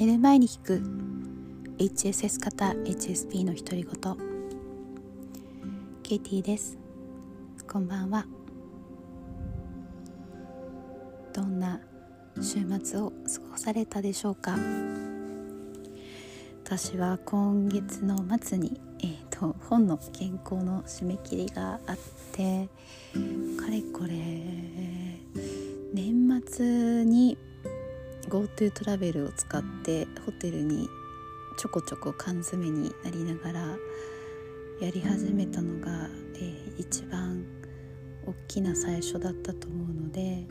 寝る前に聞く。HSS 型 HSP の独り言。ケイティです。こんばんは。どんな週末を過ごされたでしょうか。私は今月の末に、えーと、本の原稿の締め切りがあってかれこれ年末に GoTo トラベルを使ってホテルにちょこちょこ缶詰になりながらやり始めたのが、えー、一番大きな最初だったと思うので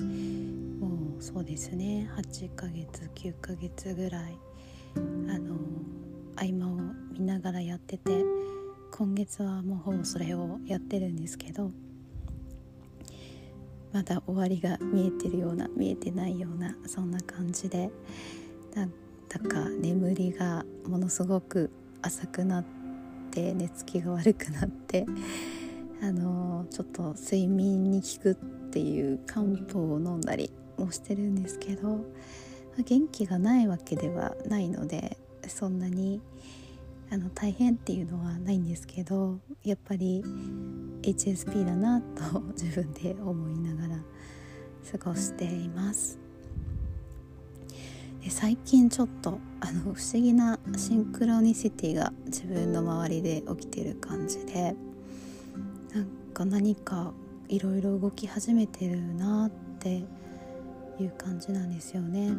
もうそうですね。8ヶ月9ヶ月ぐらいあの合間を見ながらやってて今月はもうほぼそれをやってるんですけどまだ終わりが見えてるような見えてないようなそんな感じで。なんだか眠りがものすごく浅くなって寝つきが悪くなってあのちょっと睡眠に効くっていう漢方を飲んだりもしてるんですけど元気がないわけではないのでそんなにあの大変っていうのはないんですけどやっぱり HSP だなと自分で思いながら過ごしていますで最近ちょっとあの不思議なシンクロニシティが自分の周りで起きてる感じでなんか何かいろいろ動き始めてるなっていう感じなんですよね。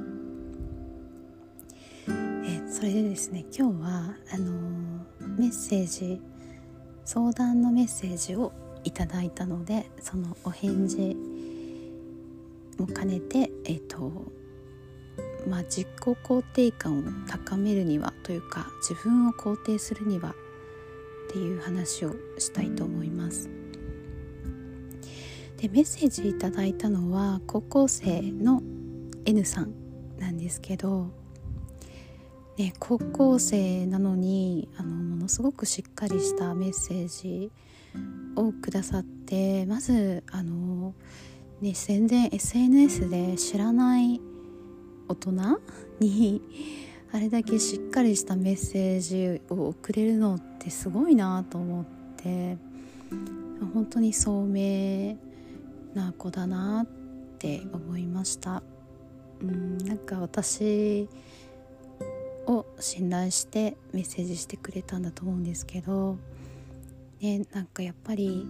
えそれでですね今日はあのメッセージ相談のメッセージをいただいたのでそのお返事も兼ねてえっ、とまあ自己肯定感を高めるにはというか自分を肯定するにはっていう話をしたいと思います。でメッセージいただいたのは高校生の N さんなんですけどね、高校生なのにあのものすごくしっかりしたメッセージをくださってまずあの、ね、全然 SNS で知らない大人にあれだけしっかりしたメッセージを送れるのってすごいなと思って本当に聡明な子だなって思いました。うんなんか私を信頼してメッセージしてくれたんだと思うんですけど、ね、なんかやっぱり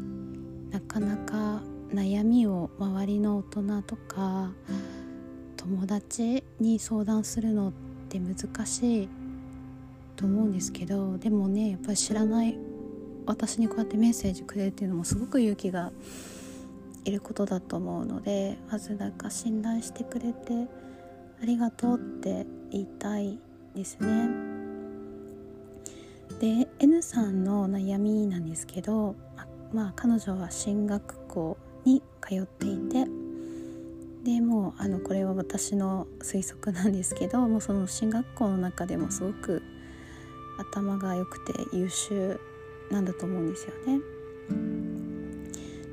なかなか悩みを周りの大人とか友達に相談するのって難しいと思うんですけどでもねやっぱり知らない私にこうやってメッセージくれるっていうのもすごく勇気がいることだと思うのでまずなんか信頼してくれてありがとうって言いたいですね。で N さんの悩みなんですけど、ままあ、彼女は進学校に通っていてでもうあのこれは私の推測なんですけどもうその進学校の中でもすごく頭が良くて優秀なんだと思うんですよね。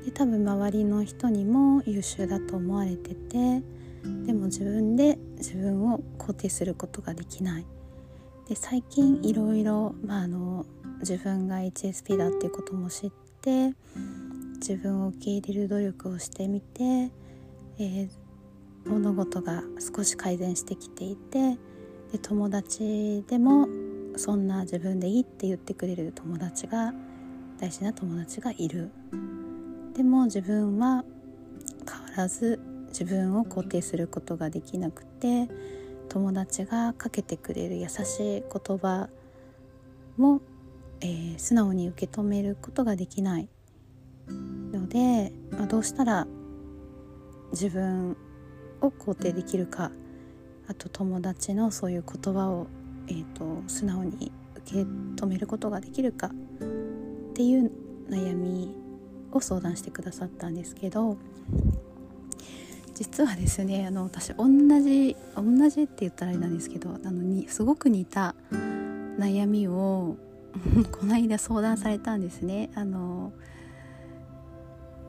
で多分周りの人にも優秀だと思われててでも自分で自分を肯定することができない。で最近いろいろ、まあ、あの自分が HSP だっていうことも知って自分を受け入れる努力をしてみて、えー、物事が少し改善してきていてで友達でもそんな自分でいいって言ってくれる友達が大事な友達がいる。でも自分は変わらず自分を肯定することができなくて友達がかけてくれる優しい言葉も、えー、素直に受け止めることができないので、まあ、どうしたら自分を肯定できるかあと友達のそういう言葉を、えーと、素直に受け止めることができるかっていう悩みを相談してくださったんですけど実はですねあの私同じ同じって言ったらあれなんですけどあのにすごく似た悩みを この間相談されたんですね。あの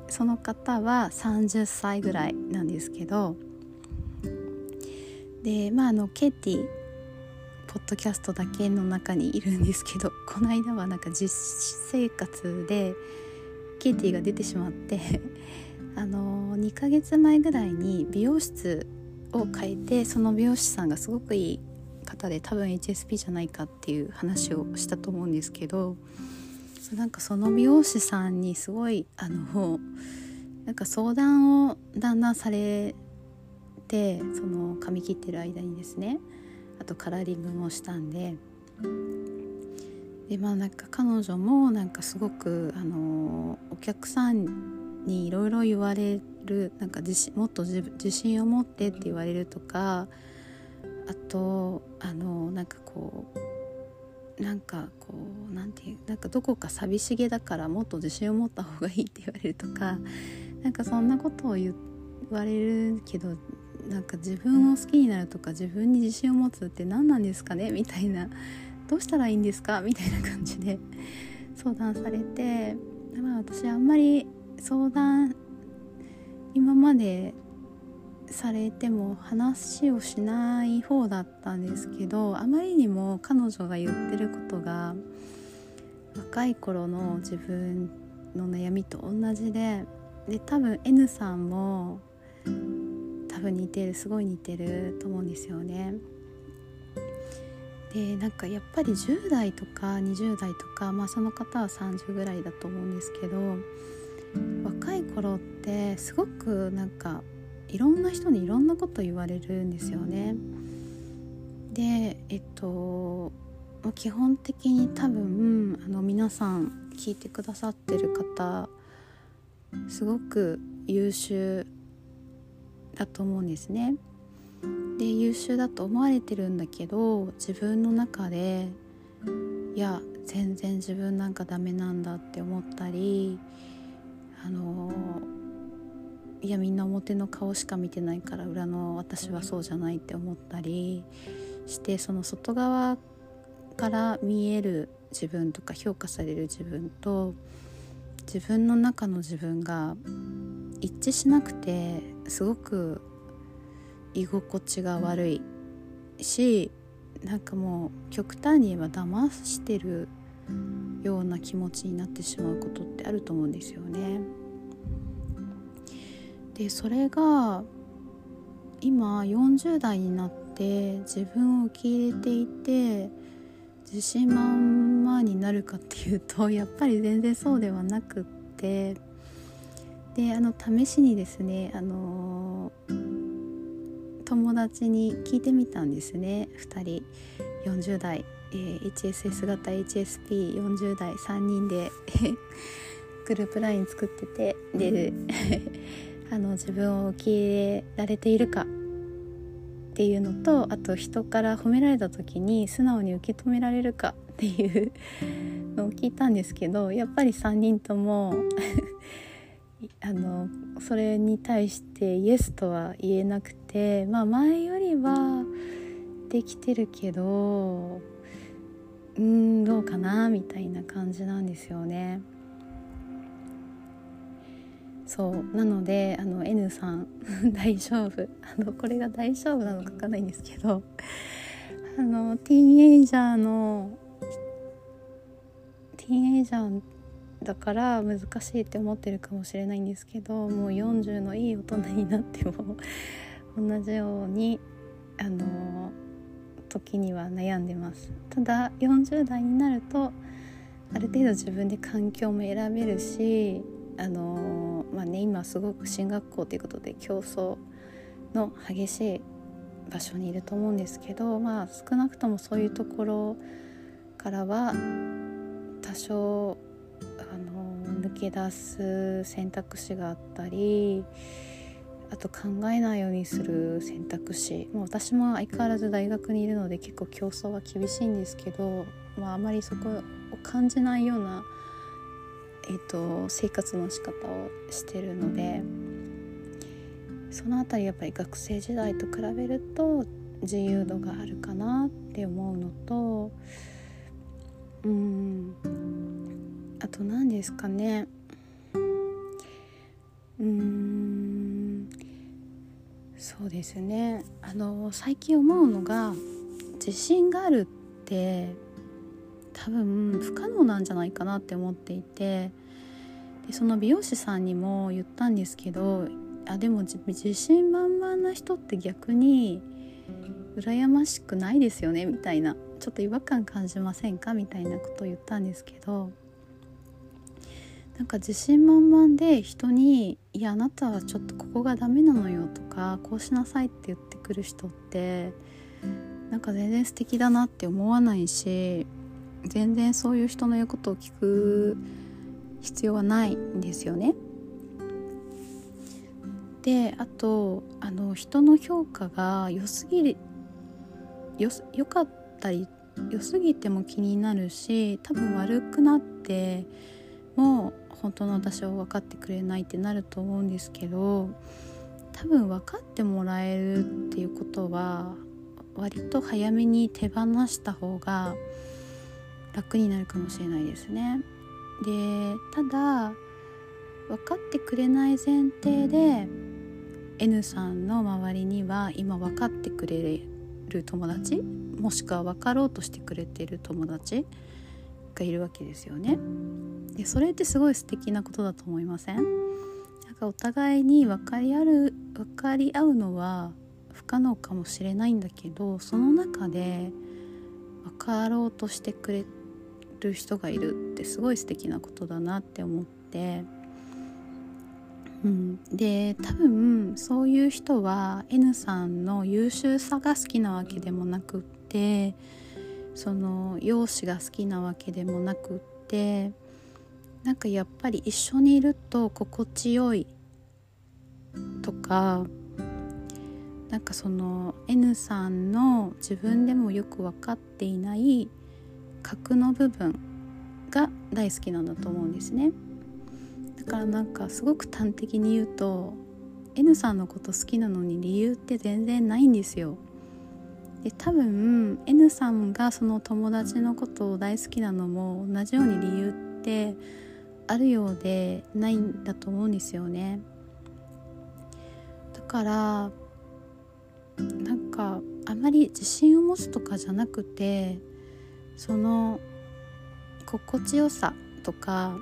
その方は30歳ぐらいなんですけどでまああのケイティポッドキャストだけの中にいるんですけどこの間はなんか実生活でケイティが出てしまって あの2ヶ月前ぐらいに美容室を変えてその美容師さんがすごくいい方で多分 HSP じゃないかっていう話をしたと思うんですけどなんかその美容師さんにすごいあのなんか相談をだんだんされてその髪切ってる間にですねあとカラーリングもしたんででまあなんか彼女もなんかすごくあのお客さんにいろいろ言われるなんか自信もっと自信を持ってって言われるとかあとあのなんかこうなんかこうなんていうなんかどこか寂しげだからもっと自信を持った方がいいって言われるとかなんかそんなことを言われるけどなんか自分を好きになるとか自分に自信を持つって何なんですかね？みたいなどうしたらいいんですか？みたいな感じで相談されて、まあ、私あんまり相談今までされても話をしない方だったんですけどあまりにも彼女が言ってることが若い頃の自分の悩みと同じでで多分 N さんも多分似てるすごい似てると思うんですよね。でなんかやっぱり10代とか20代とか、まあ、その方は30ぐらいだと思うんですけど若い頃ってすごくなんかいろんな人にいろんなこと言われるんですよね。でえっと基本的に多分あの皆さん聞いてくださってる方すごく優秀だと思うんですね。で優秀だと思われてるんだけど自分の中でいや全然自分なんかダメなんだって思ったりあのいやみんな表の顔しか見てないから裏の私はそうじゃないって思ったりしてその外側から見える自分とか評価される自分と自分の中の自分が一致しなくてすごく居心地が悪いしなんかもう極端に言えば騙してるような気持ちになってしまうことってあると思うんですよね。でそれが今40代になって自分を受け入れていて自信満々になるかっていうと やっぱり全然そうではなくってであの試しにですねあの友達に聞いてみたんですね2人40代、えー、HSS 型 HSP40 代3人で グループ LINE 作っててで あの自分を受け入れられているかっていうのとあと人から褒められた時に素直に受け止められるかっていうのを聞いたんですけどやっぱり3人とも あのそれに対してイエスとは言えなくてまあ前よりはできてるけどうんどうかなみたいな感じなんですよね。そう。なのであの N さん 大丈夫。あのこれが大丈夫なのかわかんないんですけど。あのティーンエイジャーのティーンエイジャーだから難しいって思ってるかもしれないんですけどもう40のいい大人になっても同じようにあの時には悩んでます。ただ40代になるとある程度自分で環境も選べるしあのまあね今すごく進学校ということで競争の激しい場所にいると思うんですけどまあ少なくともそういうところからは多少あの抜け出す選択肢があったりあと考えないようにする選択肢。もう私も相変わらず大学にいるので結構競争は厳しいんですけど、まあ、あまりそこを感じないような、えーと、生活の仕方をしてるのでその辺りやっぱり学生時代と比べると自由度があるかなって思うのとうんあと何ですかね。うん。そうですね。あの最近思うのが自信があるって多分不可能なんじゃないかなって思っていてでその美容師さんにも言ったんですけどあでも自信満々な人って逆に羨ましくないですよねみたいなちょっと違和感感じませんか？みたいなことを言ったんですけどなんか自信満々で人に「いやあなたはちょっとここがダメなのよ」とか「こうしなさい」って言ってくる人ってなんか全然素敵だなって思わないし全然そういう人の言うことを聞く必要はないんですよね。であとあの人の評価が良すぎるよよかったり良すぎても気になるし多分悪くなっても本当の私を分かってくれないってなると思うんですけど多分分かってもらえるっていうことは割と早めに手放した方が楽になるかもしれないですね。でただ分かってくれない前提で N さんの周りには今分かってくれる友達もしくは分かろうとしてくれている友達がいるわけですよね。でそれってすごい素敵なことだと思いません？なんかお互いに分かり合う分かり合うのは不可能かもしれないんだけどその中で分かろうとしてくれる人がいるってすごい素敵なことだなって思って、うん、で多分そういう人は N さんの優秀さが好きなわけでもなくってその容姿が好きなわけでもなくってなんかやっぱり一緒にいると心地よいとかなんかその N さんの自分でもよく分かっていない核の部分が大好きなんだと思うんですね。だからなんかすごく端的に言うと N さんのこと好きなのに理由って全然ないんですよ。で多分 N さんがその友達のことを大好きなのも同じように理由ってあるようでないんだと思うんですよねだからなんかあまり自信を持つとかじゃなくてその心地よさとか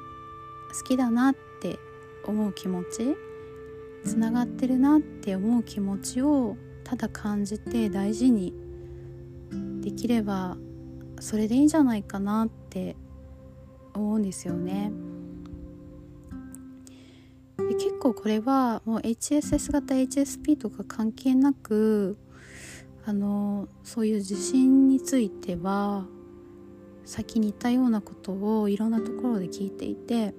好きだなって思う気持ちつながってるなって思う気持ちをただ感じて大事にできればそれでいいんじゃないかなって思うんですよね。構これはもう HSS 型 HSP とか関係なくあのそういう地震については先に言ったようなことをいろんなところで聞いていて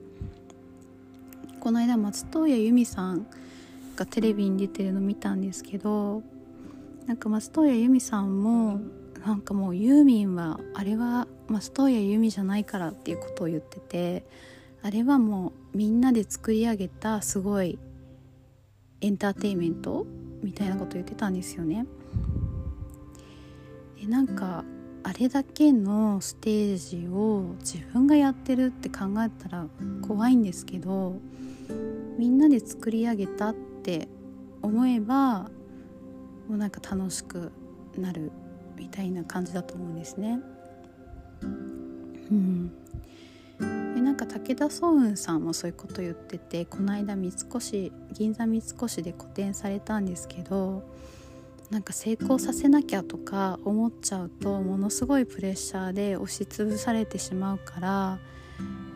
この間松任谷由実さんがテレビに出てるの見たんですけどなんか松任谷由実さんもなんかもうユーミンはあれは松任谷由実じゃないからっていうことを言っててあれはもうみんなで作り上げたすごいエンターテインメントみたいなこと言ってたんですよね。でなんかあれだけのステージを自分がやってるって考えたら怖いんですけどみんなで作り上げたって思えばもうなんか楽しくなるみたいな感じだと思うんですね。うん、なんか武田壮雲さんもそういうこと言っててこの間三越銀座三越で個展されたんですけどなんか成功させなきゃとか思っちゃうとものすごいプレッシャーで押しつぶされてしまうから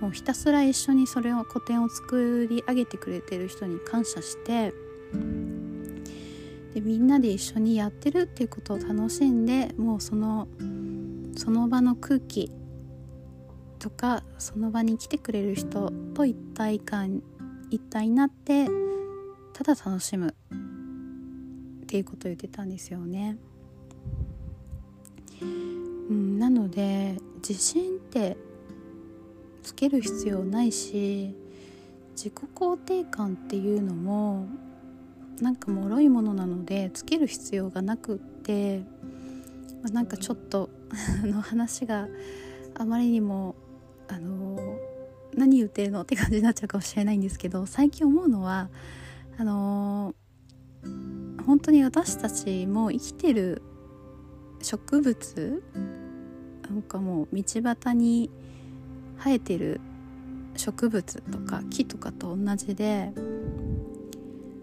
もうひたすら一緒にそれを個展を作り上げてくれてる人に感謝してでみんなで一緒にやってるっていうことを楽しんでもうそのその場の空気とかその場に来てくれる人と一体感一体になってただ楽しむっていうことを言ってたんですよね。うん、なので自信ってつける必要ないし自己肯定感っていうのもなんか脆いものなのでつける必要がなくって、まあ、なんかちょっと の話があまりにも何言ってるのって感じになっちゃうかもしれないんですけど最近思うのはあの本当に私たちも生きてる植物なんかもう道端に生えてる植物とか木とかと同じで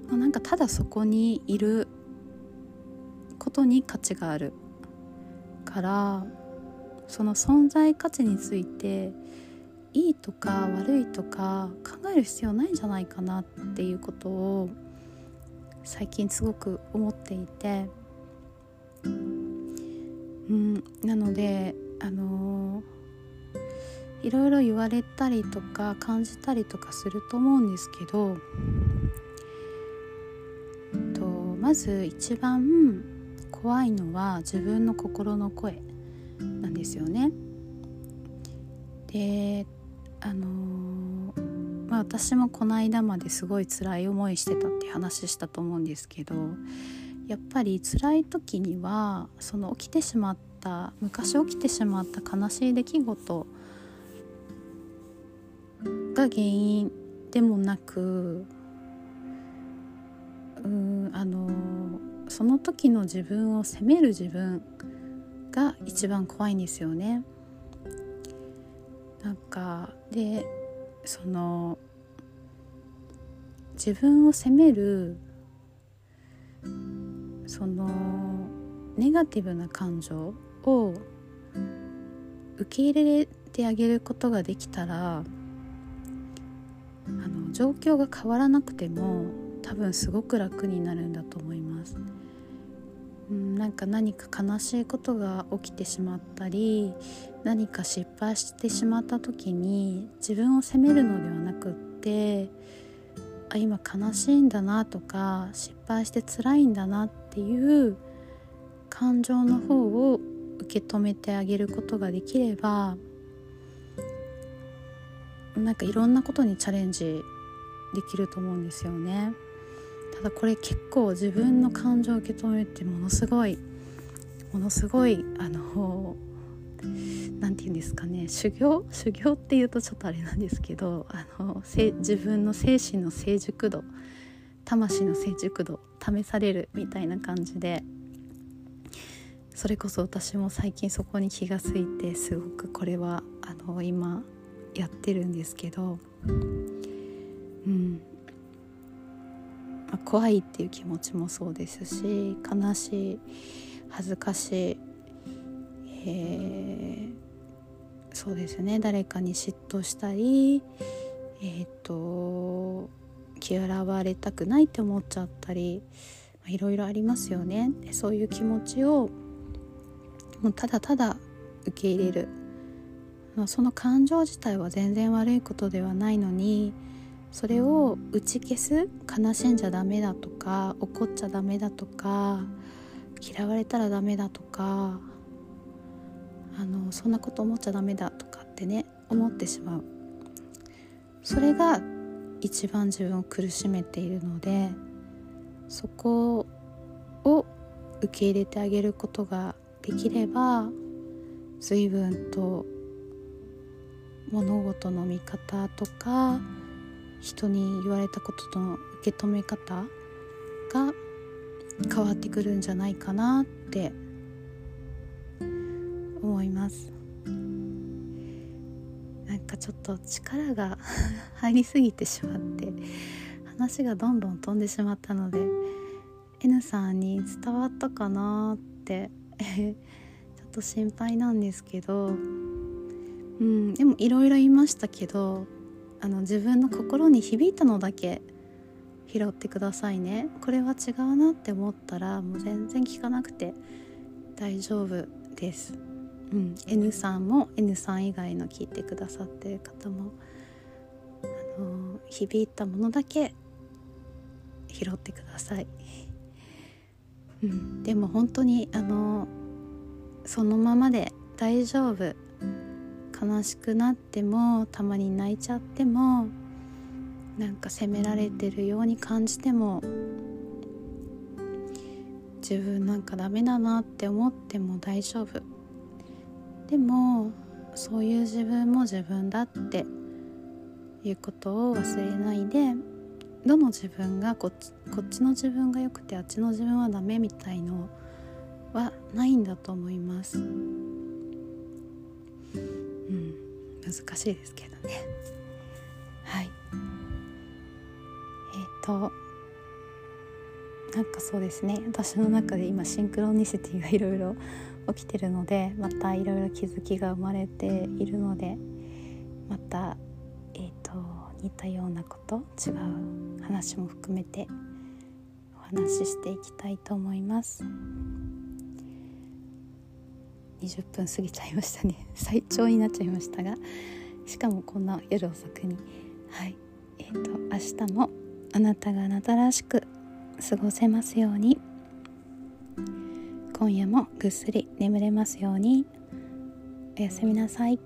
なんかただそこにいることに価値があるからその存在価値についていいとか悪いとか考える必要ないんじゃないかなっていうことを最近すごく思っていて、うん、なのであのー、いろいろ言われたりとか感じたりとかすると思うんですけど、とまず一番怖いのは自分の心の声なんですよね。であのー、まあ、私もこの間まですごい辛い思いしてたって話したと思うんですけどやっぱり辛い時にはその起きてしまった昔起きてしまった悲しい出来事が原因でもなくうんあのその時の自分を責める自分が一番怖いんですよね。なんかでその自分を責めるそのネガティブな感情を受け入れてあげることができたらあの状況が変わらなくても多分すごく楽になるんだと思います。うん、なんか何か悲しいことが起きてしまったり何か失敗してしまった時に自分を責めるのではなくってあ今悲しいんだなとか失敗して辛いんだなっていう感情の方を受け止めてあげることができればなんかいろんなことにチャレンジできると思うんですよね。ただこれ結構自分の感情を受け止めてものすごいものすごいあの何て言うんですかね修行？修行っていうとちょっとあれなんですけどあの自分の精神の成熟度魂の成熟度試されるみたいな感じでそれこそ私も最近そこに気が付いてすごくこれはあの今やってるんですけど、うん、怖いっていう気持ちもそうですし悲しい恥ずかしいえー、そうですね。誰かに嫉妬したりえっ、ー、と嫌われたくないって思っちゃったりいろいろありますよね。でそういう気持ちをもうただただ受け入れる。その感情自体は全然悪いことではないのにそれを打ち消す悲しんじゃダメだとか怒っちゃダメだとか嫌われたらダメだとかあのそんなこと思っちゃダメだとかってね思ってしまう。それが一番自分を苦しめているのでそこを受け入れてあげることができれば随分と物事の見方とか人に言われたことの受け止め方が変わってくるんじゃないかなって思います。なんかちょっと力が 入りすぎてしまって話がどんどん飛んでしまったので N さんに伝わったかなって ちょっと心配なんですけどうんでもいろいろ言いましたけどあの自分の心に響いたのだけ拾ってくださいね。これは違うなって思ったらもう全然聞かなくて大丈夫です。うん、N さんも N さん以外の聞いてくださってる方もあの響いたものだけ拾ってください、うん、でも本当にあのそのままで大丈夫悲しくなってもたまに泣いちゃってもなんか責められてるように感じても自分なんかダメだなって思っても大丈夫でもそういう自分も自分だっていうことを忘れないでどの自分がこっちこっちの自分が良くてあっちの自分はダメみたいのはないんだと思います。うん難しいですけどね。はい。えっ、ー、となんかそうですね私の中で今シンクロニシティがいろいろ起きてるのでまたいろいろ気づきが生まれているのでまたえっ、ー、と似たようなこと違う話も含めてお話ししていきたいと思います20分過ぎちゃいましたね。最長になっちゃいましたがしかもこんな夜遅くに。はい。えっ、ー、と明日もあなたがあなたらしく過ごせますように。今夜もぐっすり眠れますように。おやすみなさい。